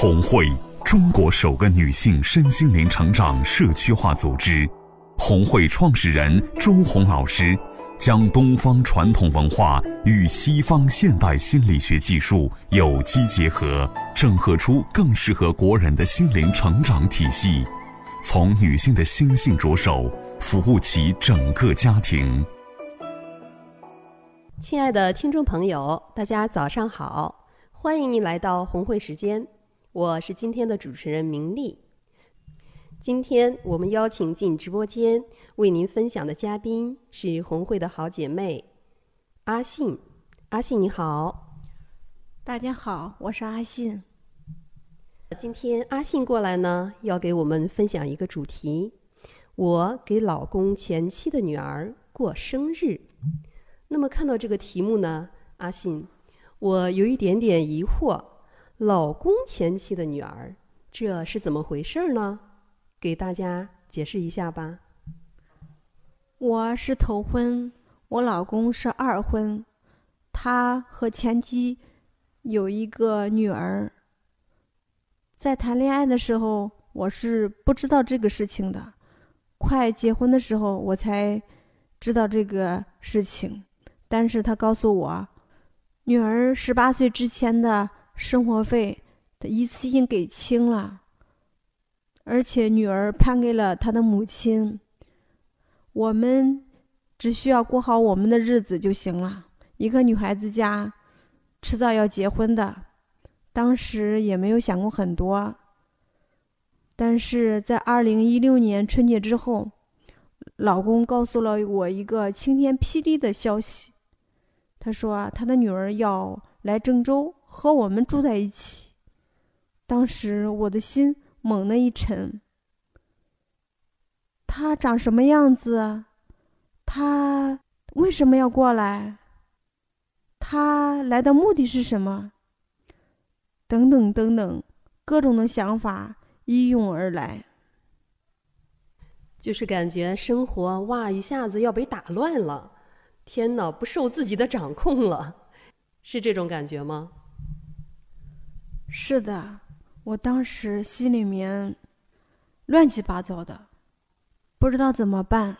红会，中国首个女性身心灵成长社区化组织。红会创始人周红老师将东方传统文化与西方现代心理学技术有机结合，整合出更适合国人的心灵成长体系。从女性的心性着手，服务起整个家庭。亲爱的听众朋友，大家早上好，欢迎您来到红会时间。我是今天的主持人明丽。今天我们邀请进直播间为您分享的嘉宾是红会的好姐妹阿信。阿信你好，大家好，我是阿信。今天阿信过来呢，要给我们分享一个主题：我给老公前妻的女儿过生日。那么看到这个题目呢，阿信，我有一点点疑惑。老公前妻的女儿，这是怎么回事呢？给大家解释一下吧。我是头婚，我老公是二婚，他和前妻有一个女儿。在谈恋爱的时候，我是不知道这个事情的，快结婚的时候我才知道这个事情。但是他告诉我，女儿十八岁之前的。生活费他一次性给清了，而且女儿判给了他的母亲。我们只需要过好我们的日子就行了。一个女孩子家，迟早要结婚的，当时也没有想过很多。但是在二零一六年春节之后，老公告诉了我一个晴天霹雳的消息，他说他的女儿要来郑州。和我们住在一起，当时我的心猛地一沉。他长什么样子？他为什么要过来？他来的目的是什么？等等等等，各种的想法一涌而来，就是感觉生活哇一下子要被打乱了，天哪，不受自己的掌控了，是这种感觉吗？是的，我当时心里面乱七八糟的，不知道怎么办。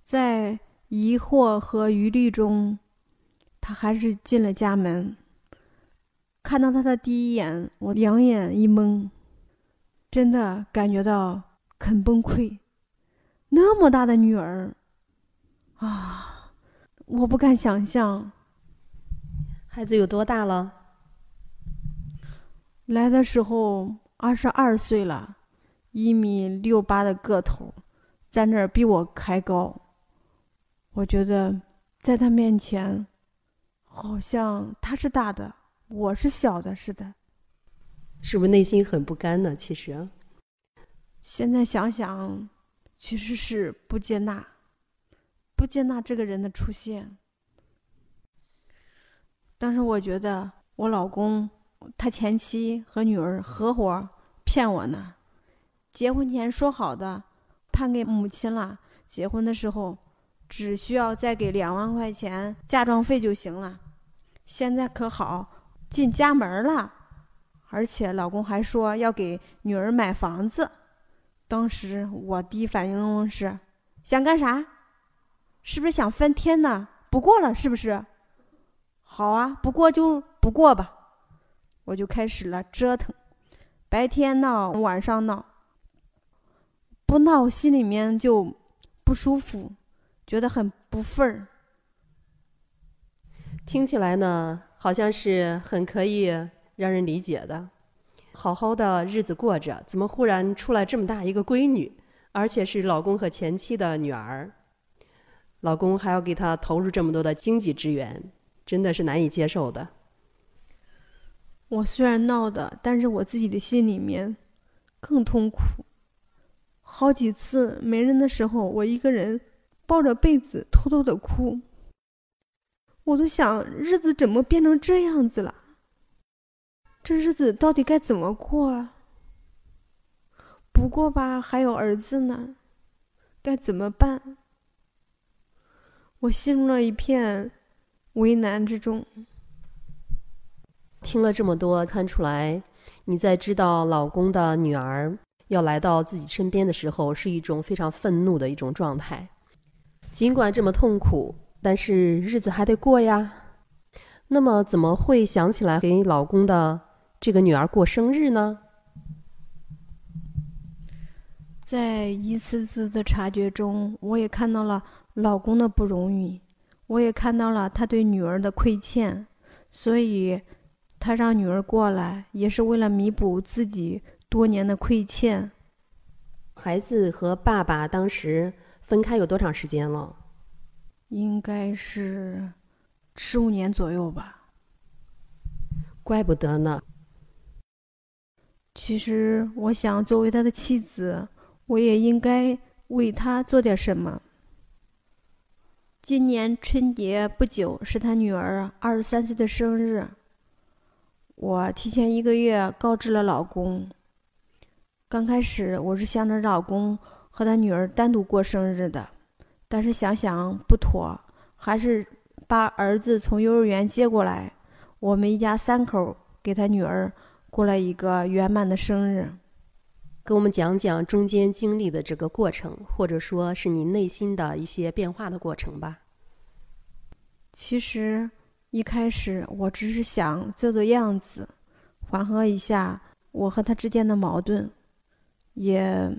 在疑惑和疑虑中，他还是进了家门。看到他的第一眼，我两眼一懵，真的感觉到很崩溃。那么大的女儿，啊，我不敢想象。孩子有多大了？来的时候二十二岁了，一米六八的个头，在那儿比我还高。我觉得在他面前，好像他是大的，我是小的似的。是不是内心很不甘呢？其实，现在想想，其实是不接纳，不接纳这个人的出现。但是我觉得我老公。他前妻和女儿合伙骗我呢，结婚前说好的，判给母亲了。结婚的时候只需要再给两万块钱嫁妆费就行了。现在可好，进家门了，而且老公还说要给女儿买房子。当时我第一反应是，想干啥？是不是想翻天呢？不过了是不是？好啊，不过就不过吧。我就开始了折腾，白天闹，晚上闹，不闹心里面就不舒服，觉得很不忿儿。听起来呢，好像是很可以让人理解的。好好的日子过着，怎么忽然出来这么大一个闺女，而且是老公和前妻的女儿？老公还要给她投入这么多的经济支援，真的是难以接受的。我虽然闹的，但是我自己的心里面更痛苦。好几次没人的时候，我一个人抱着被子偷偷的哭。我都想，日子怎么变成这样子了？这日子到底该怎么过啊？不过吧，还有儿子呢，该怎么办？我陷入了一片为难之中。听了这么多，看出来你在知道老公的女儿要来到自己身边的时候，是一种非常愤怒的一种状态。尽管这么痛苦，但是日子还得过呀。那么怎么会想起来给老公的这个女儿过生日呢？在一次次的察觉中，我也看到了老公的不容易，我也看到了他对女儿的亏欠，所以，他让女儿过来，也是为了弥补自己多年的亏欠。孩子和爸爸当时分开有多长时间了？应该是十五年左右吧。怪不得呢。其实，我想作为他的妻子。我也应该为他做点什么。今年春节不久是他女儿二十三岁的生日，我提前一个月告知了老公。刚开始我是想着老公和他女儿单独过生日的，但是想想不妥，还是把儿子从幼儿园接过来，我们一家三口给他女儿过了一个圆满的生日。给我们讲讲中间经历的这个过程，或者说是你内心的一些变化的过程吧。其实一开始我只是想做做样子，缓和一下我和他之间的矛盾，也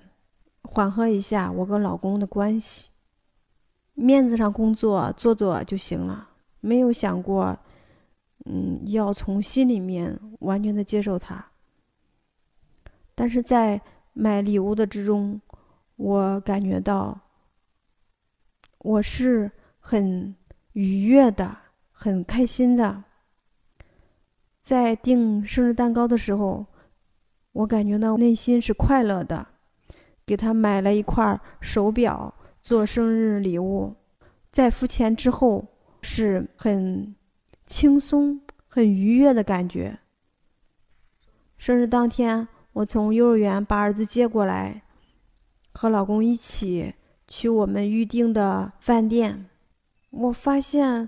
缓和一下我跟老公的关系。面子上工作做做就行了，没有想过，嗯，要从心里面完全的接受他。但是在买礼物的之中，我感觉到我是很愉悦的，很开心的。在订生日蛋糕的时候，我感觉到内心是快乐的。给他买了一块手表做生日礼物，在付钱之后是很轻松、很愉悦的感觉。生日当天。我从幼儿园把儿子接过来，和老公一起去我们预定的饭店。我发现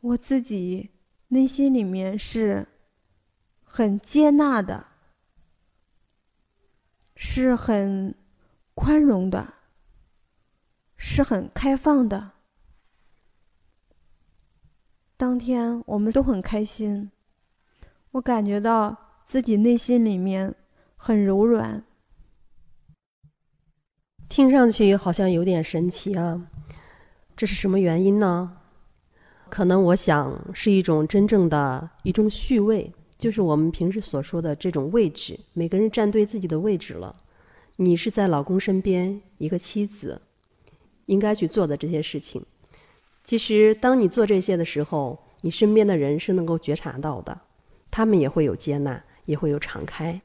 我自己内心里面是很接纳的，是很宽容的，是很开放的。当天我们都很开心，我感觉到自己内心里面。很柔软，听上去好像有点神奇啊！这是什么原因呢？可能我想是一种真正的一种序位，就是我们平时所说的这种位置，每个人站对自己的位置了。你是在老公身边，一个妻子应该去做的这些事情。其实，当你做这些的时候，你身边的人是能够觉察到的，他们也会有接纳，也会有敞开。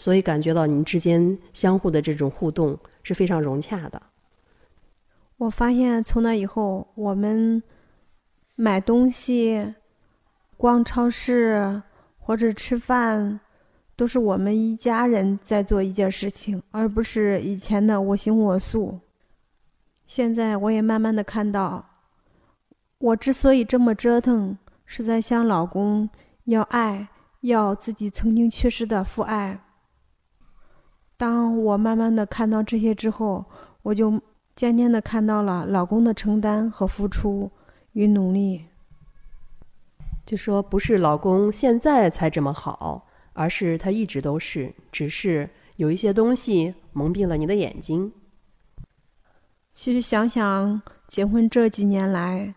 所以感觉到你们之间相互的这种互动是非常融洽的。我发现从那以后，我们买东西、逛超市或者吃饭，都是我们一家人在做一件事情，而不是以前的我行我素。现在我也慢慢的看到，我之所以这么折腾，是在向老公要爱，要自己曾经缺失的父爱。当我慢慢的看到这些之后，我就渐渐的看到了老公的承担和付出与努力。就说不是老公现在才这么好，而是他一直都是，只是有一些东西蒙蔽了你的眼睛。其实想想，结婚这几年来，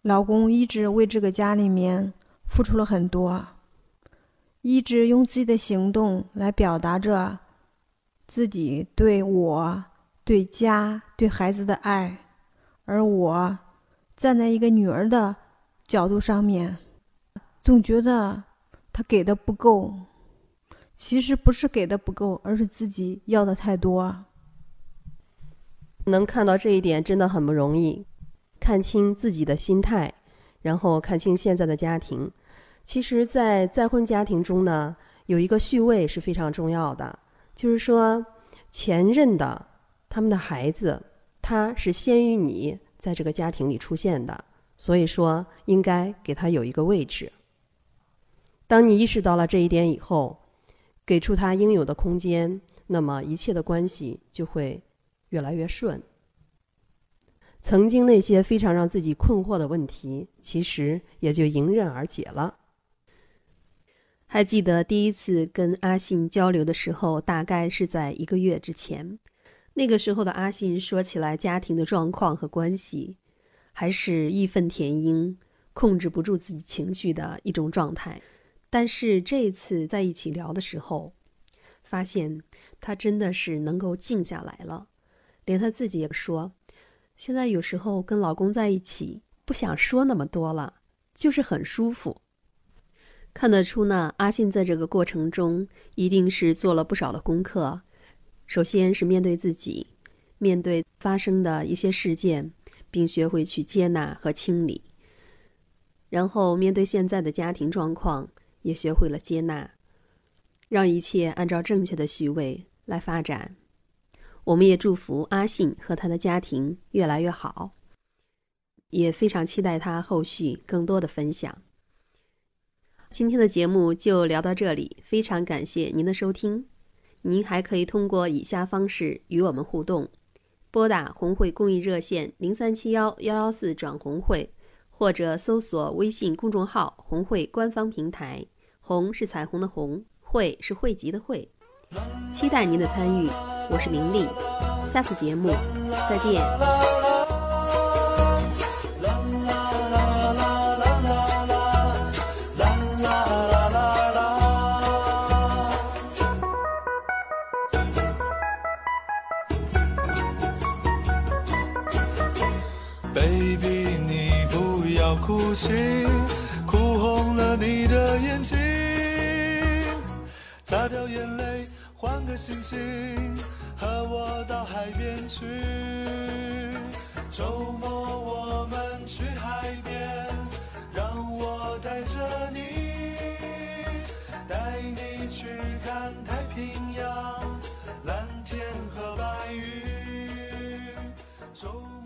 老公一直为这个家里面付出了很多，一直用自己的行动来表达着。自己对我、对家、对孩子的爱，而我站在一个女儿的角度上面，总觉得他给的不够。其实不是给的不够，而是自己要的太多。能看到这一点真的很不容易，看清自己的心态，然后看清现在的家庭。其实，在再婚家庭中呢，有一个序位是非常重要的。就是说，前任的他们的孩子，他是先于你在这个家庭里出现的，所以说应该给他有一个位置。当你意识到了这一点以后，给出他应有的空间，那么一切的关系就会越来越顺。曾经那些非常让自己困惑的问题，其实也就迎刃而解了。还记得第一次跟阿信交流的时候，大概是在一个月之前。那个时候的阿信说起来家庭的状况和关系，还是义愤填膺、控制不住自己情绪的一种状态。但是这一次在一起聊的时候，发现他真的是能够静下来了，连他自己也说，现在有时候跟老公在一起，不想说那么多了，就是很舒服。看得出呢，阿信在这个过程中一定是做了不少的功课。首先是面对自己，面对发生的一些事件，并学会去接纳和清理。然后面对现在的家庭状况，也学会了接纳，让一切按照正确的序位来发展。我们也祝福阿信和他的家庭越来越好，也非常期待他后续更多的分享。今天的节目就聊到这里，非常感谢您的收听。您还可以通过以下方式与我们互动：拨打红会公益热线零三七幺幺幺四转红会，或者搜索微信公众号“红会”官方平台。红是彩虹的红，会是汇集的会。期待您的参与，我是明丽，下次节目再见。哭泣哭红了你的眼睛，擦掉眼泪，换个心情，和我到海边去。周末我们去海边，让我带着你，带你去看太平洋，蓝天和白云。周末。